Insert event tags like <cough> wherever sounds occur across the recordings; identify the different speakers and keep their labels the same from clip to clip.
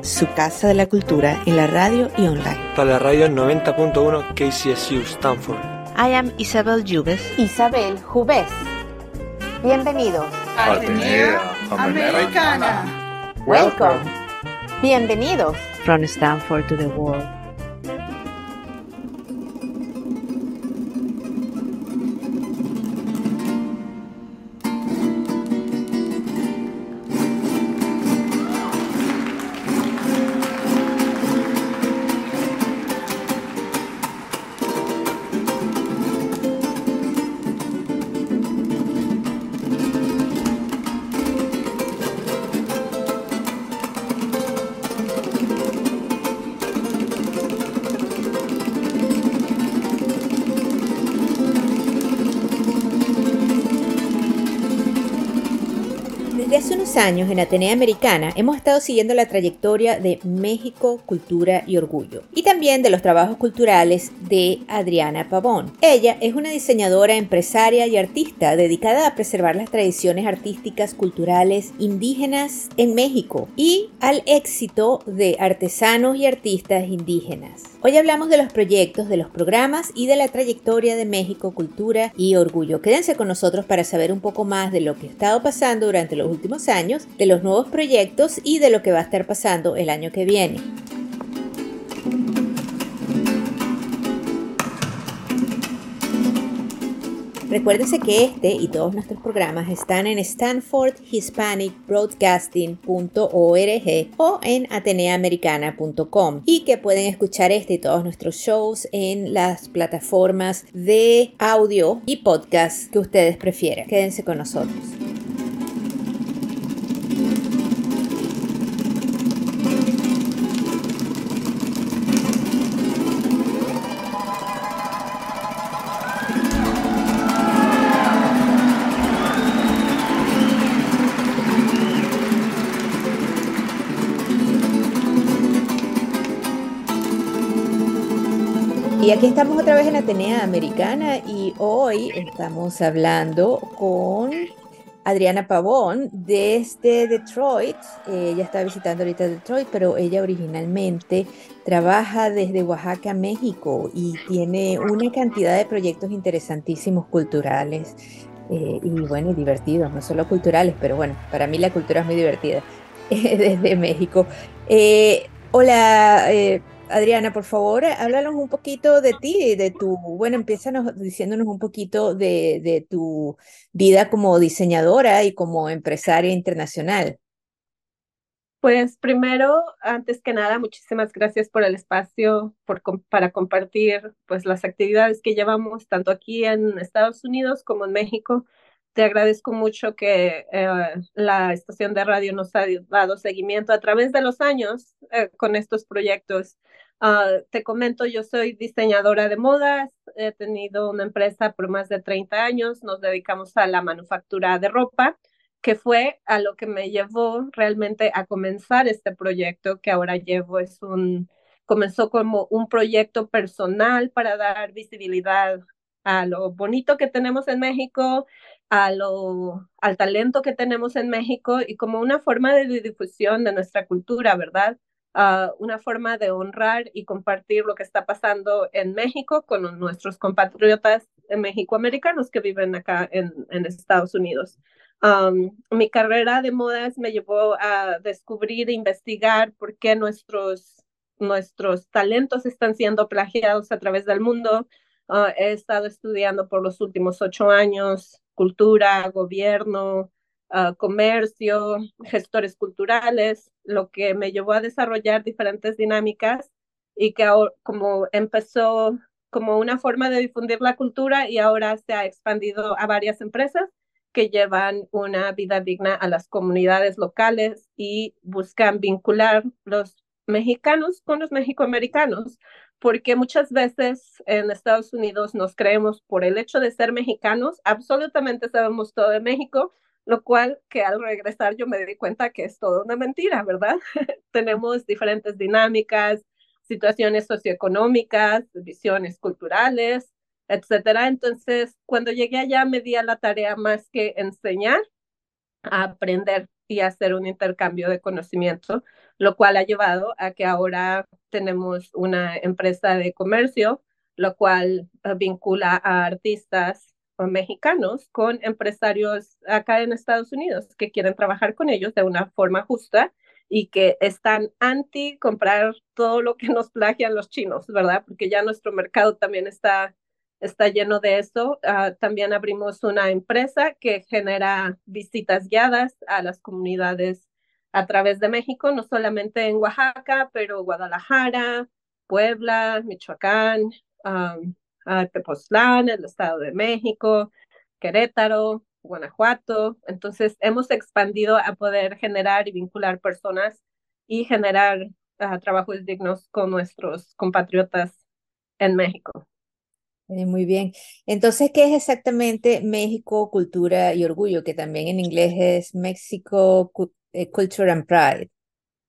Speaker 1: Su casa de la cultura en la radio y online.
Speaker 2: Para la radio 90.1 KCSU Stanford.
Speaker 1: I am Isabel Jubes.
Speaker 3: Isabel Jubés. Bienvenidos.
Speaker 4: Atenea
Speaker 3: Americana. Welcome. Bienvenidos.
Speaker 1: From Stanford to the world. Años en Atenea Americana hemos estado siguiendo la trayectoria de México, Cultura y Orgullo también de los trabajos culturales de Adriana Pavón. Ella es una diseñadora, empresaria y artista dedicada a preservar las tradiciones artísticas, culturales, indígenas en México y al éxito de artesanos y artistas indígenas. Hoy hablamos de los proyectos, de los programas y de la trayectoria de México, Cultura y Orgullo. Quédense con nosotros para saber un poco más de lo que ha estado pasando durante los últimos años, de los nuevos proyectos y de lo que va a estar pasando el año que viene. Recuérdense que este y todos nuestros programas están en stanfordhispanicbroadcasting.org o en ateneaamericana.com y que pueden escuchar este y todos nuestros shows en las plataformas de audio y podcast que ustedes prefieran. Quédense con nosotros. Aquí estamos otra vez en Atenea Americana y hoy estamos hablando con Adriana Pavón desde Detroit. Ella está visitando ahorita Detroit, pero ella originalmente trabaja desde Oaxaca, México y tiene una cantidad de proyectos interesantísimos culturales eh, y bueno, y divertidos, no solo culturales, pero bueno, para mí la cultura es muy divertida <laughs> desde México. Eh, hola, eh, Adriana, por favor, háblanos un poquito de ti, de tu, bueno, empiezanos diciéndonos un poquito de, de tu vida como diseñadora y como empresaria internacional.
Speaker 5: Pues primero, antes que nada, muchísimas gracias por el espacio por, para compartir pues las actividades que llevamos tanto aquí en Estados Unidos como en México. Te agradezco mucho que eh, la estación de radio nos ha dado seguimiento a través de los años eh, con estos proyectos. Uh, te comento, yo soy diseñadora de modas, he tenido una empresa por más de 30 años, nos dedicamos a la manufactura de ropa, que fue a lo que me llevó realmente a comenzar este proyecto que ahora llevo. Es un, comenzó como un proyecto personal para dar visibilidad a lo bonito que tenemos en México, a lo, al talento que tenemos en México y como una forma de difusión de nuestra cultura, ¿verdad? Uh, una forma de honrar y compartir lo que está pasando en México con nuestros compatriotas mexicoamericanos que viven acá en, Estados Unidos. Mi carrera de modas me llevó a descubrir e investigar por qué nuestros, nuestros talentos están siendo plagiados a través del mundo. Uh, he estado estudiando por los últimos ocho años cultura, gobierno, Uh, comercio, gestores culturales, lo que me llevó a desarrollar diferentes dinámicas y que como empezó como una forma de difundir la cultura y ahora se ha expandido a varias empresas que llevan una vida digna a las comunidades locales y buscan vincular los mexicanos con los mexicoamericanos, porque muchas veces en Estados Unidos nos creemos por el hecho de ser mexicanos, absolutamente sabemos todo de México, lo cual que al regresar yo me di cuenta que es todo una mentira, ¿verdad? <laughs> Tenemos diferentes dinámicas, situaciones socioeconómicas, visiones culturales, etcétera. Entonces, cuando llegué allá me di a la tarea más que enseñar, a aprender y hacer un intercambio de conocimiento, lo cual ha llevado a que ahora tenemos una empresa de comercio, lo cual uh, vincula a artistas mexicanos con empresarios acá en Estados Unidos que quieren trabajar con ellos de una forma justa y que están anti comprar todo lo que nos plagian los chinos, ¿verdad? Porque ya nuestro mercado también está, está lleno de eso. Uh, también abrimos una empresa que genera visitas guiadas a las comunidades a través de México, no solamente en Oaxaca, pero Guadalajara, Puebla, Michoacán, um, Tepoztlán, el Estado de México, Querétaro, Guanajuato. Entonces, hemos expandido a poder generar y vincular personas y generar uh, trabajos dignos con nuestros compatriotas en México.
Speaker 1: Eh, muy bien. Entonces, ¿qué es exactamente México, cultura y orgullo? Que también en inglés es México eh, Culture and Pride.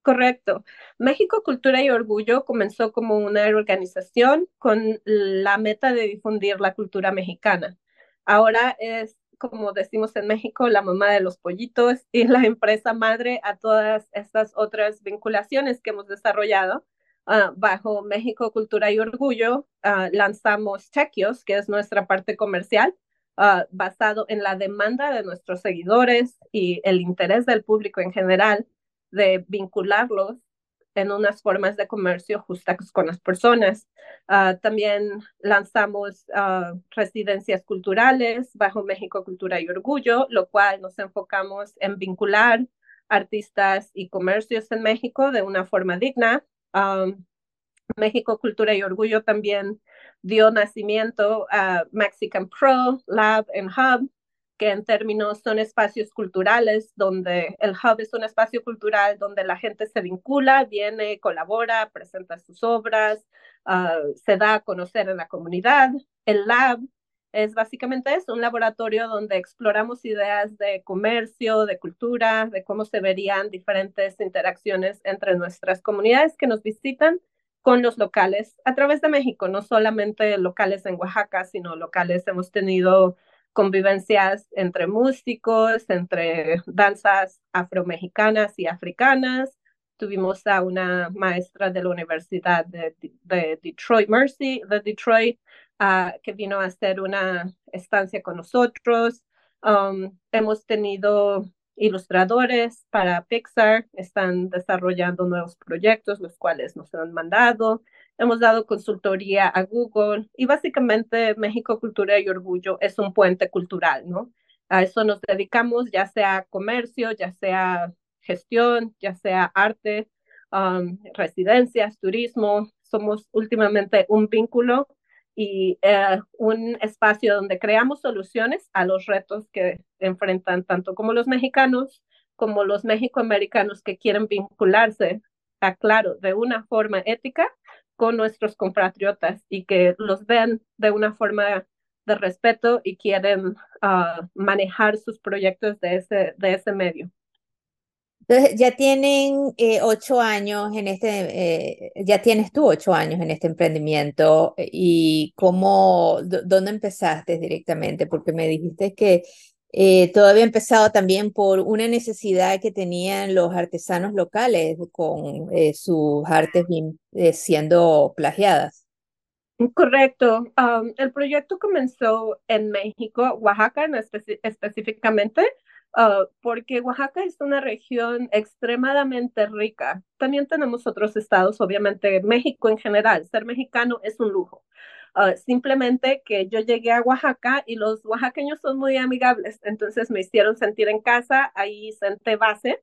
Speaker 5: Correcto. México Cultura y Orgullo comenzó como una organización con la meta de difundir la cultura mexicana. Ahora es, como decimos en México, la mamá de los pollitos y la empresa madre a todas estas otras vinculaciones que hemos desarrollado. Uh, bajo México Cultura y Orgullo uh, lanzamos Chequios, que es nuestra parte comercial, uh, basado en la demanda de nuestros seguidores y el interés del público en general de vincularlos en unas formas de comercio justas con las personas. Uh, también lanzamos uh, residencias culturales bajo México Cultura y Orgullo, lo cual nos enfocamos en vincular artistas y comercios en México de una forma digna. Um, México Cultura y Orgullo también dio nacimiento a Mexican Pro Lab and Hub, que en términos son espacios culturales, donde el hub es un espacio cultural donde la gente se vincula, viene, colabora, presenta sus obras, uh, se da a conocer en la comunidad. El lab es básicamente eso, un laboratorio donde exploramos ideas de comercio, de cultura, de cómo se verían diferentes interacciones entre nuestras comunidades que nos visitan con los locales a través de México, no solamente locales en Oaxaca, sino locales hemos tenido convivencias entre músicos, entre danzas afromexicanas y africanas. Tuvimos a una maestra de la Universidad de, de Detroit Mercy, de Detroit, uh, que vino a hacer una estancia con nosotros. Um, hemos tenido ilustradores para Pixar, están desarrollando nuevos proyectos, los cuales nos han mandado hemos dado consultoría a Google y básicamente México Cultura y Orgullo es un puente cultural, ¿no? A eso nos dedicamos, ya sea comercio, ya sea gestión, ya sea arte, um, residencias, turismo. Somos últimamente un vínculo y eh, un espacio donde creamos soluciones a los retos que enfrentan tanto como los mexicanos como los mexicoamericanos que quieren vincularse, a, claro, de una forma ética con nuestros compatriotas y que los ven de una forma de respeto y quieren uh, manejar sus proyectos de ese, de ese medio.
Speaker 1: Entonces, ya tienen eh, ocho años en este, eh, ya tienes tú ocho años en este emprendimiento y cómo, ¿dónde empezaste directamente? Porque me dijiste que eh, todo había empezado también por una necesidad que tenían los artesanos locales con eh, sus artes eh, siendo plagiadas.
Speaker 5: Correcto. el proyecto comenzó en México, Oaxaca específicamente, uh, porque Oaxaca es una región extremadamente rica. También tenemos otros estados, obviamente México en general. Ser mexicano es un lujo. Ah, simplemente que yo llegué a Oaxaca y los oaxaqueños son muy amigables, entonces me hicieron sentir en casa, ahí senté base,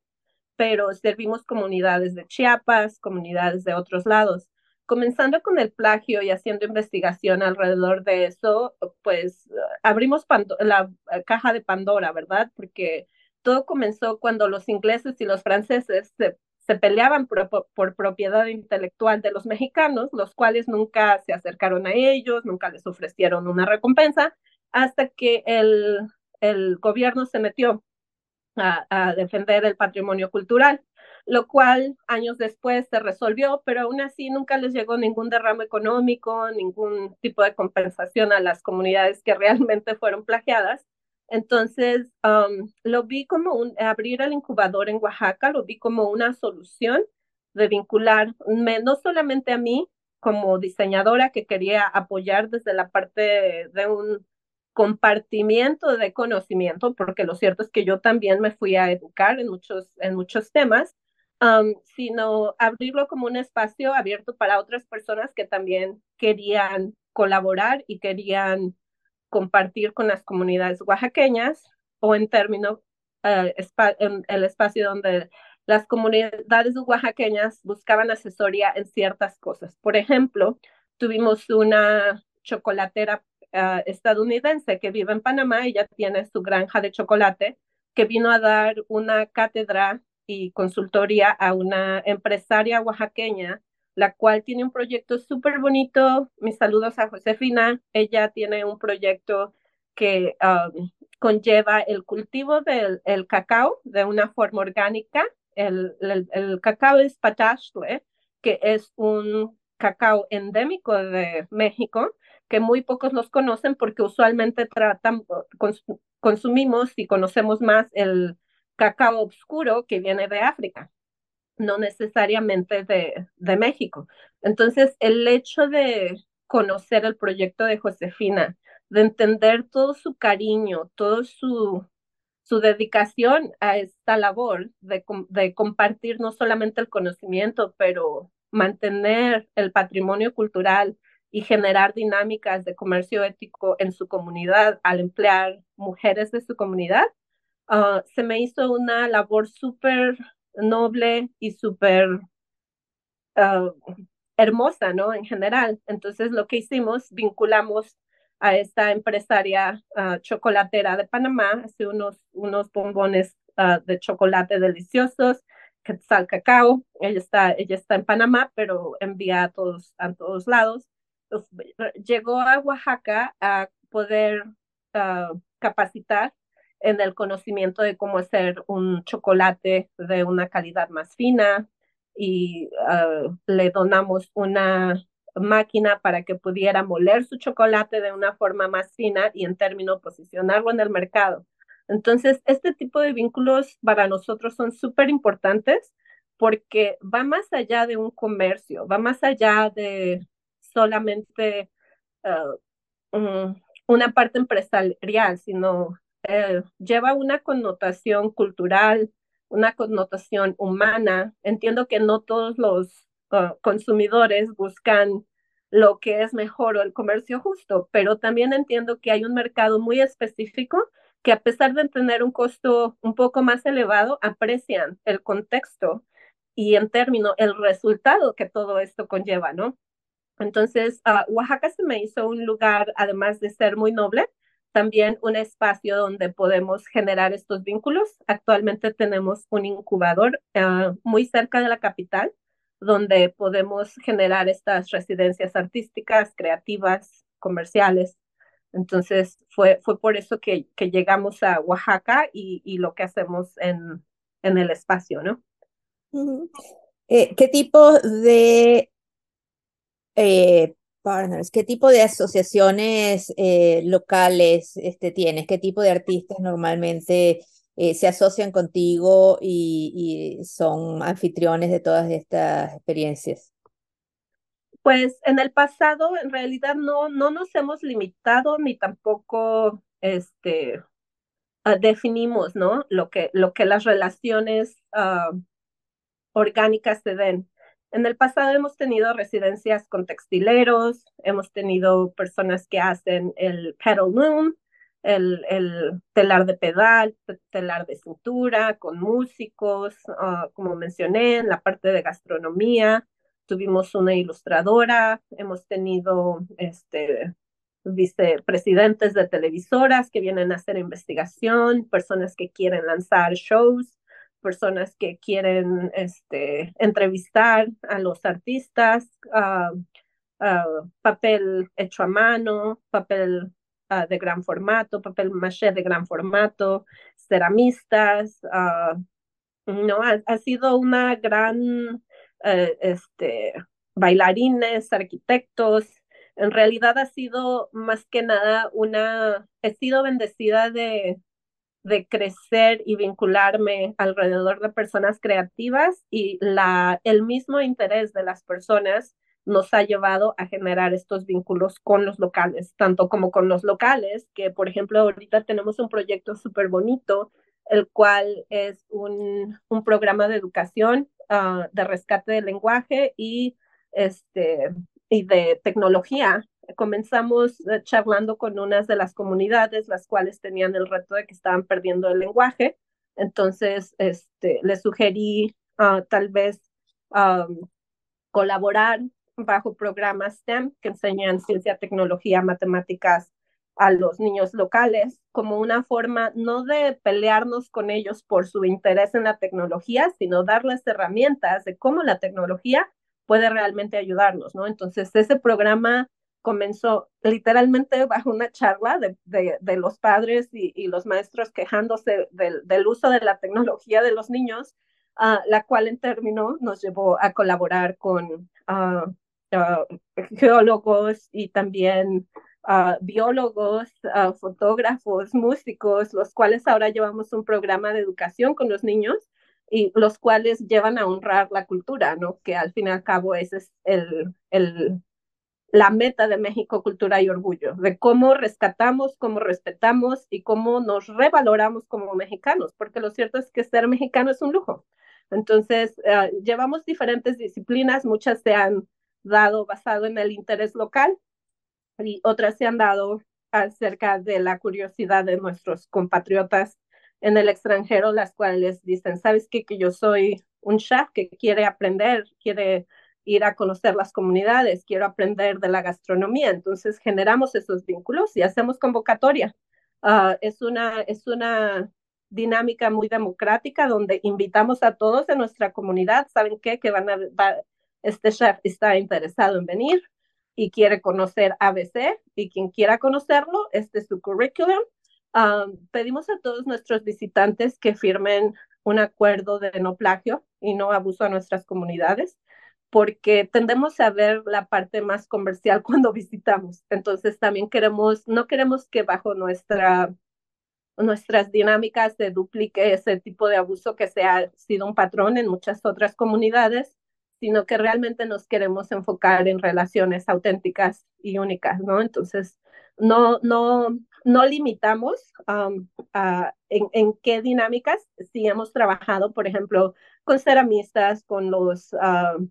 Speaker 5: pero servimos comunidades de Chiapas, comunidades de otros lados. Comenzando con el plagio y haciendo investigación alrededor de eso, pues abrimos la eh, caja de Pandora, ¿verdad? Porque todo comenzó cuando los ingleses y los franceses se peleaban por, propiedad intelectual de los mexicanos, los cuales nunca se acercaron a ellos, nunca les ofrecieron una recompensa, hasta que el, gobierno se metió a defender el patrimonio cultural lo cual años después se resolvió, pero aún así nunca les llegó ningún derramo económico, ningún tipo de compensación a las comunidades que <laughs> realmente fueron plagiadas. Entonces, um, lo vi como abrir el incubador en Oaxaca, lo vi como una solución de vincular no solamente a mí como diseñadora que quería apoyar desde la parte de un compartimiento de conocimiento, porque lo cierto es que yo también me fui a educar en muchos, en muchos temas, sino abrirlo como un espacio abierto para otras personas que también querían colaborar y querían compartir con las comunidades oaxaqueñas o en términos, uh, en el espacio donde las comunidades oaxaqueñas buscaban asesoría en ciertas cosas. Por ejemplo, tuvimos una chocolatera uh, estadounidense que vive en Panamá, ella tiene su granja de chocolate, que vino a dar una cátedra y consultoría a una empresaria oaxaqueña, la cual tiene un proyecto súper bonito. Mis saludos a Josefina. Ella tiene un proyecto que um, conlleva el cultivo del el cacao de una forma orgánica. El, el, cacao es patachtle, que es un cacao endémico de México, que muy pocos los conocen porque usualmente tratan, consumimos y conocemos más el cacao oscuro que viene de África, no necesariamente de, de México. Entonces, el hecho de conocer el proyecto de Josefina, de entender todo su cariño, todo su, su dedicación a esta labor de, de, compartir no solamente el conocimiento, pero mantener el patrimonio cultural y generar dinámicas de comercio ético en su comunidad al emplear mujeres de su comunidad, Ah, se me hizo una labor súper noble y súper ah, hermosa, ¿no? En general. Entonces, lo que hicimos, vinculamos a esta empresaria ah, chocolatera de Panamá, hace unos, unos bombones de chocolate deliciosos, que Quetzal Cacao. Ella está, ella está en Panamá, pero envía a todos, a todos lados. llegó a Oaxaca a poder capacitar en el conocimiento de cómo hacer un chocolate de una calidad más fina y ah, le donamos una máquina para que pudiera moler su chocolate de una forma más fina y en términos posicionarlo en el mercado. Entonces, este tipo de vínculos para nosotros son súper importantes porque va más allá de un comercio, va más allá de solamente ah, una parte empresarial, sino eh, lleva una connotación cultural, una connotación humana. Entiendo que no todos los uh, consumidores buscan lo que es mejor o el comercio justo, pero también entiendo que hay un mercado muy específico que a pesar de tener un costo un poco más elevado, aprecian el contexto y en términos el resultado que todo esto conlleva, ¿no? Entonces, uh, Oaxaca se me hizo un lugar, además de ser muy noble, también un espacio donde podemos generar estos vínculos. Actualmente tenemos un incubador uh, muy cerca de la capital donde podemos generar estas residencias artísticas, creativas, comerciales. Entonces fue, fue por eso que, que llegamos a Oaxaca y, y, lo que hacemos en, en el espacio, ¿no?
Speaker 1: eh, ¿Qué tipo de eh, partners? ¿Qué tipo de asociaciones eh, locales este, tienes? ¿Qué tipo de artistas normalmente eh, se asocian contigo y, y, son anfitriones de todas estas experiencias?
Speaker 5: Pues en el pasado, en realidad, no, no nos hemos limitado ni tampoco este, uh, definimos ¿no? lo, que, lo que las relaciones uh, orgánicas se den. En el pasado hemos tenido residencias con textileros, hemos tenido personas que hacen el pedal loom, el, el telar de pedal, telar de cintura, con músicos, uh, como mencioné, en la parte de gastronomía. Tuvimos una ilustradora, hemos tenido este, vicepresidentes de televisoras que vienen a hacer investigación, personas que quieren lanzar shows personas que quieren este, entrevistar a los artistas, uh, uh, papel hecho a mano, papel uh, de gran formato, papel maché de gran formato, ceramistas. no, ha, ha, sido una gran, eh, este, bailarines, arquitectos. En realidad ha sido más que nada una, he sido bendecida de, de crecer y vincularme alrededor de personas creativas y la, el mismo interés de las personas nos ha llevado a generar estos vínculos con los locales, tanto como con los locales, que por ejemplo ahorita tenemos un proyecto súper bonito, el cual es un, un programa de educación uh, de rescate del lenguaje y, este, y de tecnología comenzamos eh, charlando con unas de las comunidades, las cuales tenían el reto de que estaban perdiendo el lenguaje. Entonces, este, les sugerí uh, tal vez um, colaborar bajo programas STEM que enseñan ciencia, tecnología, matemáticas a los niños locales como una forma no de pelearnos con ellos por su interés en la tecnología, sino darles herramientas de cómo la tecnología puede realmente ayudarnos, ¿no? Entonces, ese programa comenzó literalmente bajo una charla de, de, los padres y, y, los maestros quejándose del, uso de la tecnología de los niños, uh, la cual en término nos llevó a colaborar con uh, uh, geólogos y también biólogos, fotógrafos, músicos, los cuales ahora llevamos un programa de educación con los niños y los cuales llevan a honrar la cultura, ¿no? Que al fin y al cabo ese es el, el la meta de México Cultura y Orgullo, de cómo rescatamos, cómo respetamos y cómo nos revaloramos como mexicanos, porque lo cierto es que ser mexicano es un lujo. Entonces, uh, llevamos diferentes disciplinas, muchas se han dado basado en el interés local y otras se han dado acerca de la curiosidad de nuestros compatriotas en el extranjero, las cuales dicen, ¿sabes qué? Que yo soy un chef que quiere aprender, quiere ir a conocer las comunidades, quiero aprender de la gastronomía. Entonces generamos esos vínculos y hacemos convocatoria. Uh, es, una, es una dinámica muy democrática donde invitamos a todos de nuestra comunidad. ¿Saben qué? Que van a, va, este chef está interesado en venir y quiere conocer ABC y quien quiera conocerlo, este es su currículum. Um, pedimos a todos nuestros visitantes que firmen un acuerdo de no plagio y no abuso a nuestras comunidades porque tendemos a ver la parte más comercial <laughs> cuando visitamos. Entonces también queremos, no queremos que bajo nuestra, nuestras dinámicas se duplique ese tipo de abuso que se ha sido un patrón en muchas otras comunidades, sino que realmente nos queremos enfocar en relaciones auténticas y únicas, ¿no? Entonces, no, no, no limitamos um, a, en, en, qué dinámicas, si hemos trabajado, por ejemplo, con ceramistas, con los... Uh,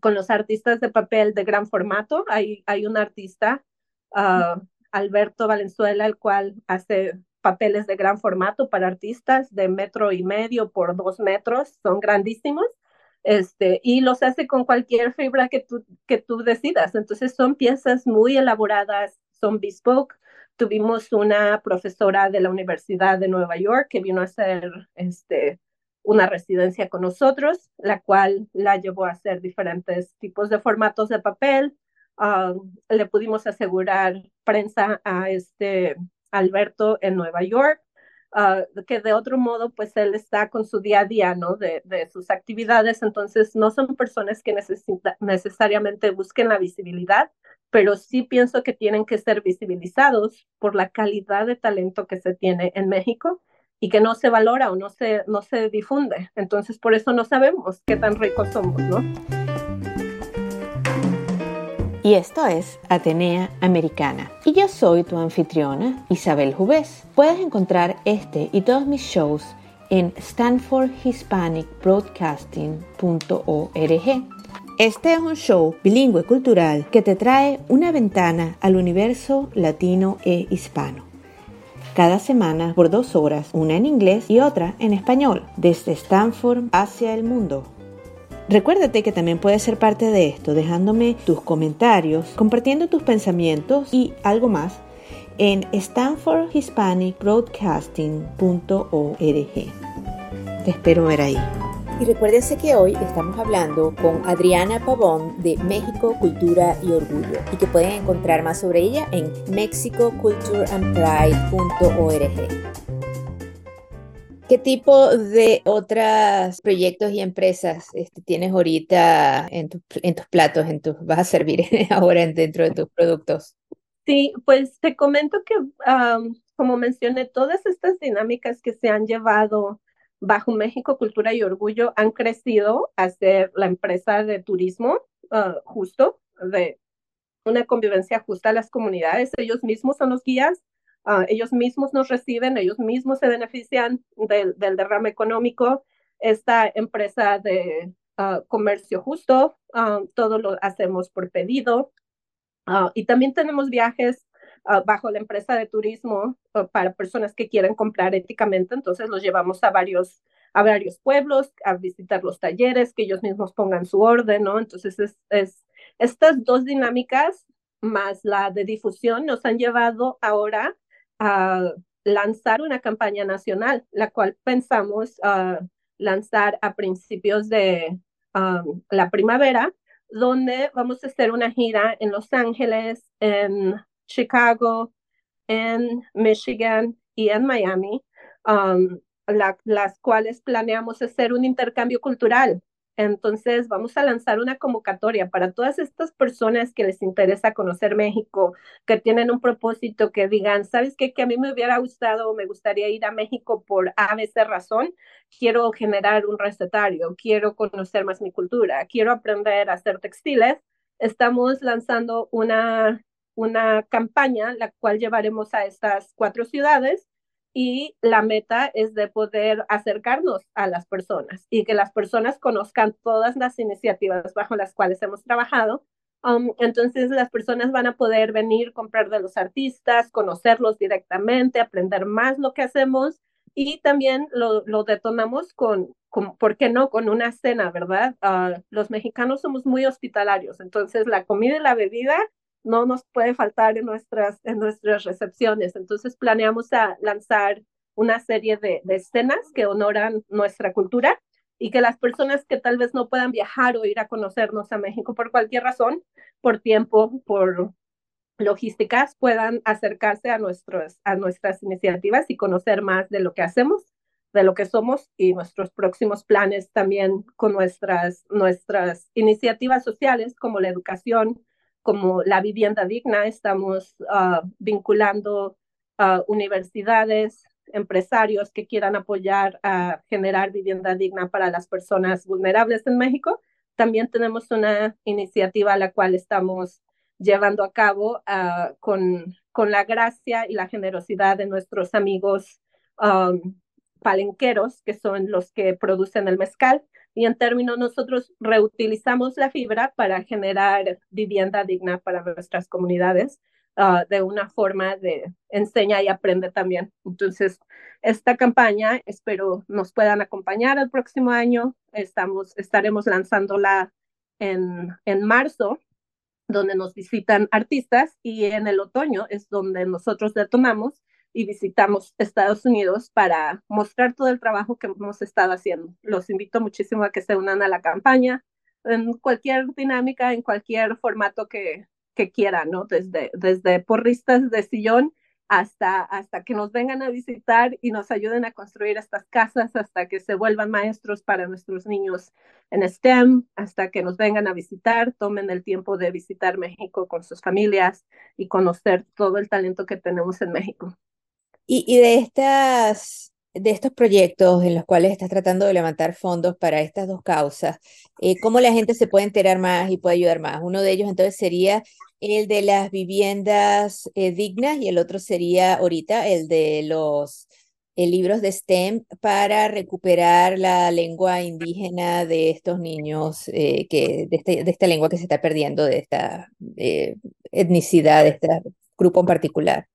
Speaker 5: con los artistas de papel de gran formato. Hay, hay un artista, uh, Alberto Valenzuela, el cual hace papeles de gran formato para artistas de metro y medio por dos metros, son grandísimos, este, y los hace con cualquier fibra que tú, que tú decidas. Entonces son piezas muy elaboradas, son bespoke. Tuvimos una profesora de la Universidad de Nueva York que vino a hacer este, una residencia con nosotros, la cual la llevó a hacer diferentes tipos de formatos de papel. Uh, le pudimos asegurar prensa a este Alberto en Nueva York, uh, que de otro modo, pues él está con su día a día, ¿no? De, de sus actividades, entonces no son personas que necesita, necesariamente busquen la visibilidad, pero sí pienso que tienen que ser visibilizados por la calidad de talento que se tiene en México y que no se valora o no se, no se difunde. Entonces, por eso no sabemos qué tan ricos somos, ¿no?
Speaker 1: Y esto es Atenea Americana. Y yo soy tu anfitriona, Isabel Jubés. Puedes encontrar este y todos mis shows en stanfordhispanicbroadcasting.org. Este es un show bilingüe cultural que te trae una ventana al universo latino e hispano cada semana por dos horas, una en inglés y otra en español, desde Stanford hacia el mundo. Recuérdate que también puedes ser parte de esto dejándome tus comentarios, compartiendo tus pensamientos y algo más en stanfordhispanicbroadcasting.org. te espero ver ahí. Y recuérdense que hoy estamos hablando con Adriana Pavón de México, Cultura y Orgullo y que pueden encontrar más sobre ella en mexicocultureandpride.org. ¿Qué tipo de otros proyectos y empresas este, tienes ahorita en, en tus platos, en tus, vas a servir <laughs> ahora dentro de tus productos?
Speaker 5: Sí, pues te comento que, como mencioné, todas estas dinámicas que se han llevado bajo México Cultura y Orgullo han crecido a ser la empresa de turismo ah, justo, de una convivencia justa a las comunidades. Ellos mismos son los guías, ah, ellos mismos nos reciben, ellos mismos se benefician del, derrame económico. Esta empresa de ah, comercio justo, todo lo hacemos por pedido. y también tenemos viajes Ah, bajo la empresa de turismo ah, para personas que quieren comprar éticamente, entonces los llevamos a varios, a varios pueblos, a visitar los talleres, que ellos mismos pongan su orden, ¿no? Entonces, es, es, estas dos dinámicas más la de difusión nos han llevado ahora a lanzar una campaña nacional, la cual pensamos uh, lanzar a principios de la primavera, donde vamos a hacer una gira en Los Ángeles, en Chicago, en Michigan y en Miami, um, las cuales planeamos hacer un intercambio cultural. Entonces, vamos a lanzar una convocatoria para todas estas personas que les interesa conocer México, que tienen un propósito, que digan, ¿sabes qué? Que a mí me hubiera gustado me gustaría ir a México por ABC razón. Quiero generar un recetario, quiero conocer más mi cultura, quiero aprender a hacer textiles. Estamos lanzando una una campaña la cual llevaremos a estas cuatro ciudades y la meta es de poder acercarnos a las personas y que las personas conozcan todas las iniciativas bajo las cuales hemos trabajado. Um, entonces las personas van a poder venir, comprar de los artistas, conocerlos directamente, aprender más lo que hacemos y también lo, lo detonamos con, con, ¿por qué no?, con una cena, ¿verdad? Uh, los mexicanos somos muy hospitalarios, entonces la comida y la bebida no nos puede faltar en nuestras, en nuestras recepciones. Entonces planeamos a lanzar una serie de, escenas que honoran nuestra cultura y que las personas que tal vez no puedan viajar o ir a conocernos a México por cualquier razón, por tiempo, por logísticas, puedan acercarse a, nuestros, a nuestras iniciativas y conocer más de lo que hacemos, de lo que somos y nuestros próximos planes también con nuestras, nuestras iniciativas sociales como la educación, como la vivienda digna, estamos uh, vinculando uh, universidades, empresarios que quieran apoyar a generar vivienda digna para las personas vulnerables en México. También tenemos una iniciativa a la cual estamos llevando a cabo uh, con, con la gracia y la generosidad de nuestros amigos palenqueros, que son los que producen el mezcal y en términos nosotros reutilizamos la fibra para generar vivienda digna para nuestras comunidades uh, de una forma de enseña y aprende también. Entonces, esta campaña espero nos puedan acompañar el próximo año. Estamos, estaremos lanzándola en, en marzo donde nos visitan artistas y en el otoño es donde nosotros detonamos y visitamos Estados Unidos para mostrar todo el trabajo que hemos estado haciendo. Los invito muchísimo a que se unan a la campaña en cualquier dinámica, en cualquier formato que, que quieran, ¿no? Desde, desde porristas de sillón hasta, hasta que nos vengan a visitar y nos ayuden a construir estas casas, hasta que se vuelvan maestros para nuestros niños en STEM, hasta que nos vengan a visitar, tomen el tiempo de visitar México con sus familias y conocer todo el talento que tenemos en México.
Speaker 1: Y, de estas, de estos proyectos en los cuales estás tratando de levantar fondos para estas dos causas, eh, ¿cómo la gente se puede enterar más y puede ayudar más? Uno de ellos entonces sería el de las viviendas eh, dignas y el otro sería ahorita el de los eh, libros de STEM para recuperar la lengua indígena de estos niños, que, de, este, de, esta lengua que se está perdiendo, de esta etnicidad, de este grupo en particular.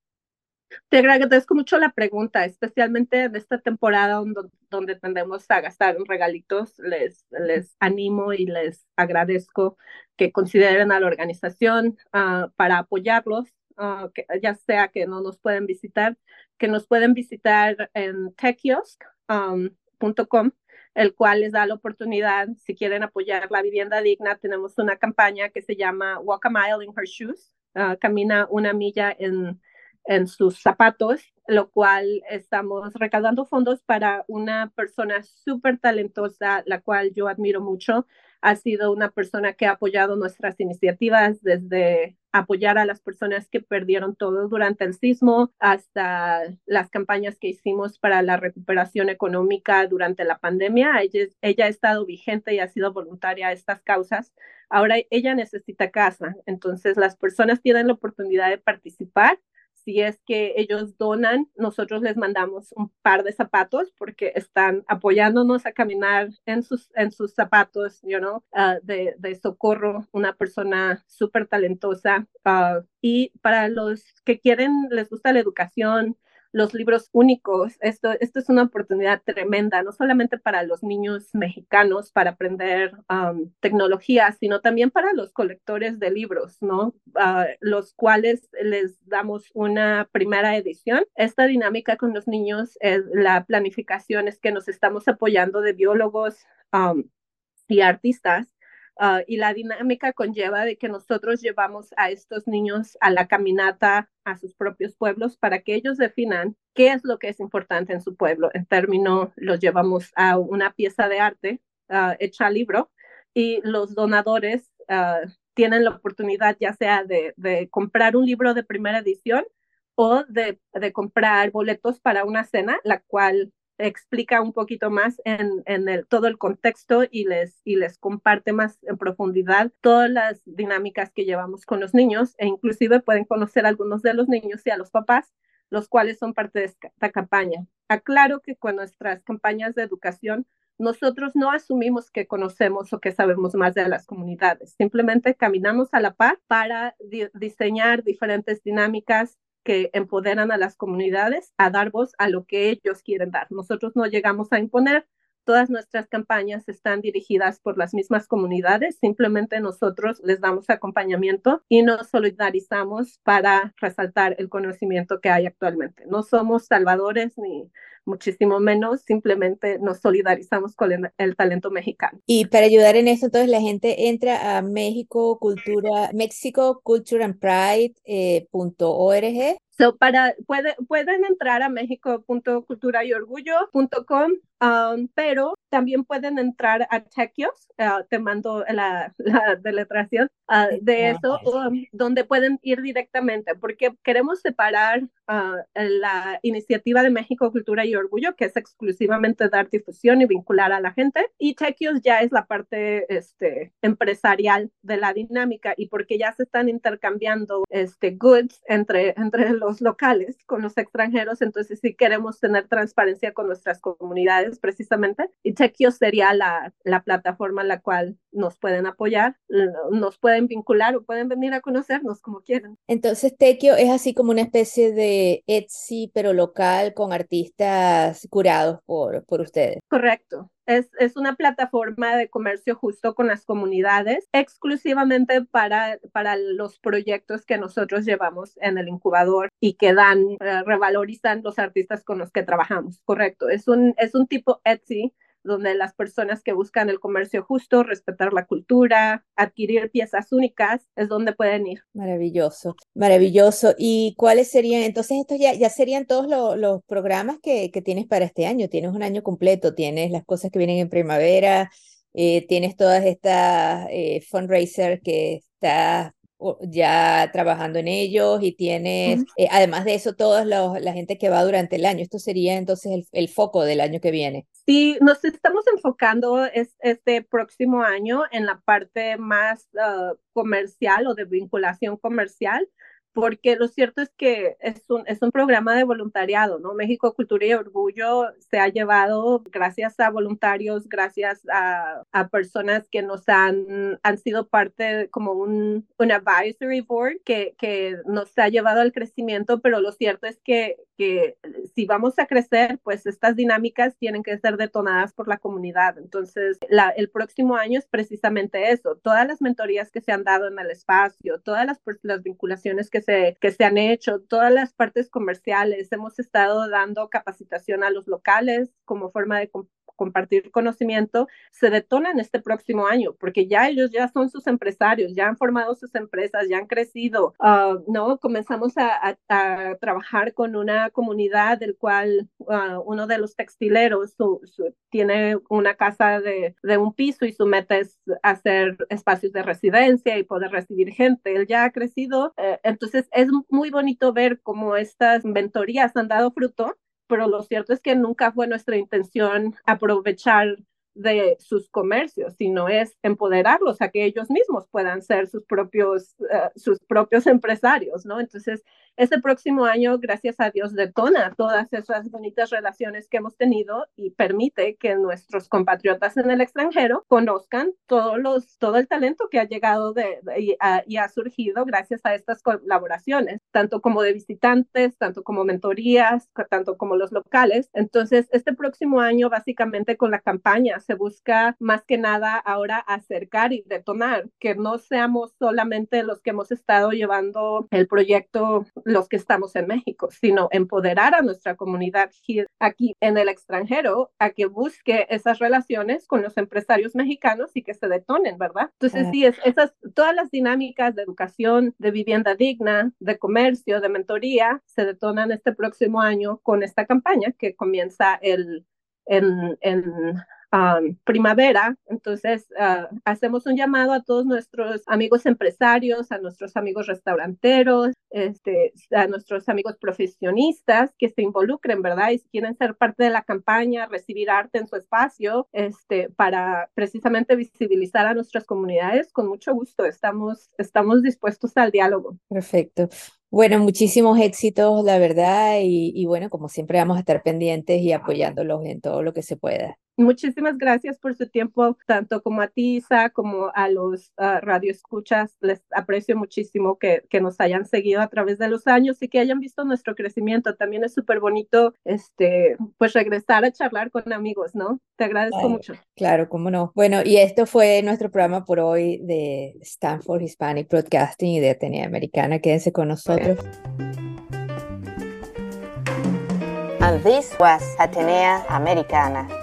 Speaker 5: Te agradezco mucho la pregunta, especialmente en esta temporada donde, tendemos a gastar regalitos. Les, les animo y les agradezco que consideren a la organización uh, para apoyarlos, que, ya sea que no nos pueden visitar, que nos pueden visitar en techkiosk.com. Um, el cual les da la oportunidad, si quieren apoyar la vivienda digna, tenemos una campaña que se llama Walk a Mile in Her Shoes, uh, camina una milla en, en sus zapatos, lo cual estamos recaudando fondos para una persona súper talentosa, la cual yo admiro mucho. Ha sido una persona que ha apoyado nuestras iniciativas desde apoyar a las personas que perdieron todo durante el sismo hasta las campañas que hicimos para la recuperación económica durante la pandemia. Ella, ha estado vigente y ha sido voluntaria a estas causas. Ahora ella necesita casa, entonces las personas tienen la oportunidad de participar si es que ellos donan, nosotros les mandamos un par de zapatos porque están apoyándonos a caminar en sus, en sus zapatos, you know, uh, de, socorro, una persona súper talentosa. Uh, y para los que quieren, les gusta la educación, los libros únicos. Esto, esto es una oportunidad tremenda, no solamente para los niños mexicanos para aprender um, tecnología, sino también para los colectores de libros, ¿no? Uh, los cuales les damos una primera edición. Esta dinámica con los niños es la planificación, es que nos estamos apoyando de biólogos um, y artistas Uh, y la dinámica conlleva de que nosotros llevamos a estos niños a la caminata a sus propios pueblos para que ellos definan qué es lo que es importante en su pueblo. En término, los llevamos a una pieza de arte uh, hecha libro y los donadores uh, tienen la oportunidad ya sea de, comprar un libro de primera edición o de comprar boletos para una cena, la cual explica un poquito más en, en el, todo el contexto y les, y les comparte más en profundidad todas las dinámicas que llevamos con los niños e inclusive pueden conocer a algunos de los niños y a los papás, los cuales son parte de esta campaña. Aclaro que con nuestras campañas de educación nosotros no asumimos que conocemos o que sabemos más de las comunidades, simplemente caminamos a la par para di diseñar diferentes dinámicas que empoderan a las comunidades a dar voz a lo que ellos quieren dar. Nosotros no llegamos a imponer, todas nuestras campañas están dirigidas por las mismas comunidades, simplemente nosotros les damos acompañamiento y nos solidarizamos para resaltar el conocimiento que hay actualmente. No somos salvadores ni muchísimo menos, simplemente nos solidarizamos con el, talento mexicano.
Speaker 1: Y para ayudar en eso, entonces la gente entra a México Cultura, México Culture and Pride eh,
Speaker 5: So, para, puede, pueden entrar a mexico.culturayorgullo.com, um, pero también pueden entrar a Techios, uh, te mando la, <laughs> la deletración uh, de eso, um, donde pueden ir directamente, porque queremos separar uh, la iniciativa de México Cultura y Orgullo, que es exclusivamente dar difusión y vincular a la gente, y Techios ya es la parte este, empresarial de la dinámica, y porque ya se están intercambiando este, goods entre, entre los locales con los extranjeros, entonces sí queremos tener transparencia con nuestras comunidades precisamente y Chequio sería la, la plataforma en la cual nos pueden apoyar, nos pueden vincular o pueden venir a conocernos como quieran.
Speaker 1: Entonces Tequio es así como una especie de Etsy pero local con artistas curados por, por ustedes.
Speaker 5: Correcto. Es, es, una plataforma de comercio justo con las comunidades, exclusivamente para, para los proyectos que nosotros llevamos en el incubador y que dan, eh, revalorizan los artistas con los que trabajamos. Correcto. Es un, es un tipo Etsy donde las personas que buscan el comercio justo, respetar la cultura, adquirir piezas únicas, es donde pueden ir.
Speaker 1: Maravilloso, maravilloso. ¿Y cuáles serían, entonces estos ya, ya serían todos los programas que, que, tienes para este año? Tienes un año completo, tienes las cosas que vienen en primavera, eh, tienes todas estas eh, fundraisers que estás ya trabajando en ellos y tienes, eh, además de eso, toda la gente que va durante el año. Esto sería entonces el, el foco del año que viene.
Speaker 5: Sí, nos estamos enfocando es, este próximo año en la parte más uh, comercial o de vinculación comercial porque lo cierto es que es un, es un programa de voluntariado, ¿no? México Cultura y Orgullo se ha llevado gracias a voluntarios, gracias a, a personas que nos han, han sido parte como un, un advisory board que, que nos ha llevado al crecimiento, pero lo cierto es que, que si vamos a crecer, pues estas dinámicas tienen que ser detonadas por la comunidad. Entonces, la, el próximo año es precisamente eso, todas las mentorías que se han dado en el espacio, todas las, las vinculaciones que se, que se han hecho, todas las partes comerciales. Hemos estado dando capacitación a los locales como forma de compartir conocimiento, se detonan este próximo año, porque ya ellos ya son sus empresarios, ya han formado sus empresas, ya han crecido, uh, ¿no? Comenzamos a, trabajar con una comunidad del cual uh, uno de los textileros tiene una casa de, de, un piso y su meta es hacer espacios de residencia y poder recibir gente. Él ya ha crecido, eh, entonces es muy bonito ver cómo estas mentorías han dado fruto pero lo cierto es que nunca fue nuestra intención aprovechar de sus comercios, sino es empoderarlos a que ellos mismos puedan ser sus propios, uh, sus propios empresarios, ¿no? Entonces, este próximo año, gracias a Dios, detona todas esas bonitas relaciones que hemos tenido y permite que nuestros compatriotas en el extranjero conozcan todos los, todo el talento que ha llegado y ha surgido gracias a estas colaboraciones, tanto como de visitantes, tanto como mentorías, tanto como los locales. Entonces, este próximo año, básicamente con la campaña, se busca más que nada ahora acercar y detonar, que no seamos solamente los que hemos estado llevando el proyecto, los que estamos en México, sino empoderar a nuestra comunidad aquí en el extranjero a que busque esas relaciones con los empresarios mexicanos y que se detonen, ¿verdad? Entonces, sí, es, esas, todas las dinámicas de educación, de vivienda digna, de comercio, de mentoría, se detonan este próximo año con esta campaña que comienza el, en, en Um, primavera. Entonces, uh, hacemos un llamado a todos nuestros amigos empresarios, a nuestros amigos restauranteros, este, a nuestros amigos profesionistas que se involucren, ¿verdad? Y si quieren ser parte de la campaña, recibir arte en su espacio, este, para precisamente visibilizar a nuestras comunidades, con mucho gusto estamos, estamos dispuestos al diálogo.
Speaker 1: Perfecto. Bueno, muchísimos éxitos, la verdad, y, y, bueno, como siempre vamos a estar pendientes y apoyándolos en todo lo que se pueda.
Speaker 5: Muchísimas gracias por su tiempo, tanto como a ti, Isa, como a los uh, radioescuchas. Les aprecio muchísimo que, que, nos hayan seguido a través de los años y que hayan visto nuestro crecimiento. También es súper bonito, este, pues regresar a charlar con amigos, ¿no? Te agradezco
Speaker 1: claro,
Speaker 5: mucho.
Speaker 1: Claro, cómo no. Bueno, y esto fue nuestro programa por hoy de Stanford Hispanic Broadcasting y de Atenea Americana. Quédense con nosotros.
Speaker 3: And this was Atenea Americana.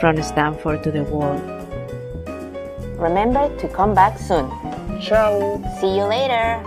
Speaker 6: From Stanford to the world.
Speaker 3: Remember to come back soon.
Speaker 2: Ciao.
Speaker 3: See you later.